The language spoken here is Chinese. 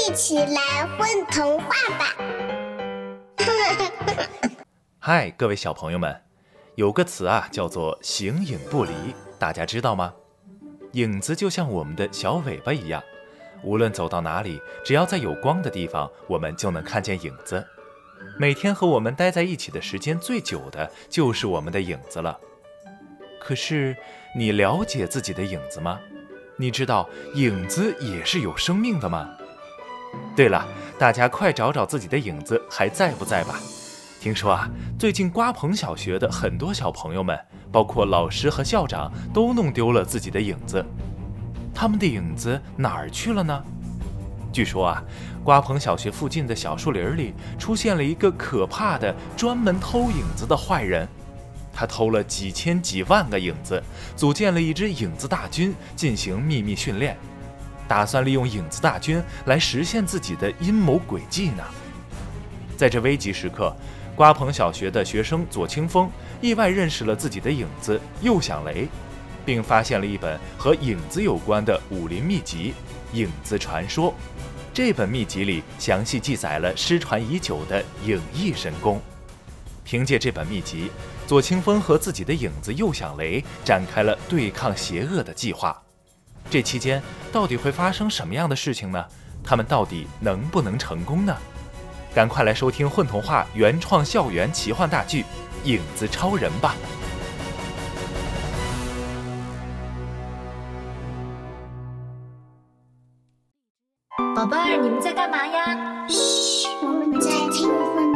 一起来混童话吧！嗨，各位小朋友们，有个词啊，叫做“形影不离”，大家知道吗？影子就像我们的小尾巴一样，无论走到哪里，只要在有光的地方，我们就能看见影子。每天和我们待在一起的时间最久的，就是我们的影子了。可是，你了解自己的影子吗？你知道影子也是有生命的吗？对了，大家快找找自己的影子还在不在吧。听说啊，最近瓜棚小学的很多小朋友们，包括老师和校长，都弄丢了自己的影子。他们的影子哪儿去了呢？据说啊，瓜棚小学附近的小树林里出现了一个可怕的专门偷影子的坏人。他偷了几千几万个影子，组建了一支影子大军进行秘密训练，打算利用影子大军来实现自己的阴谋诡计呢。在这危急时刻，瓜棚小学的学生左清风意外认识了自己的影子右响雷，并发现了一本和影子有关的武林秘籍《影子传说》。这本秘籍里详细记载了失传已久的影翼神功。凭借这本秘籍，左清风和自己的影子右响雷展开了对抗邪恶的计划。这期间到底会发生什么样的事情呢？他们到底能不能成功呢？赶快来收听混童话原创校园奇幻大剧《影子超人》吧！宝贝儿，你们在干嘛呀？嘘，我们在听混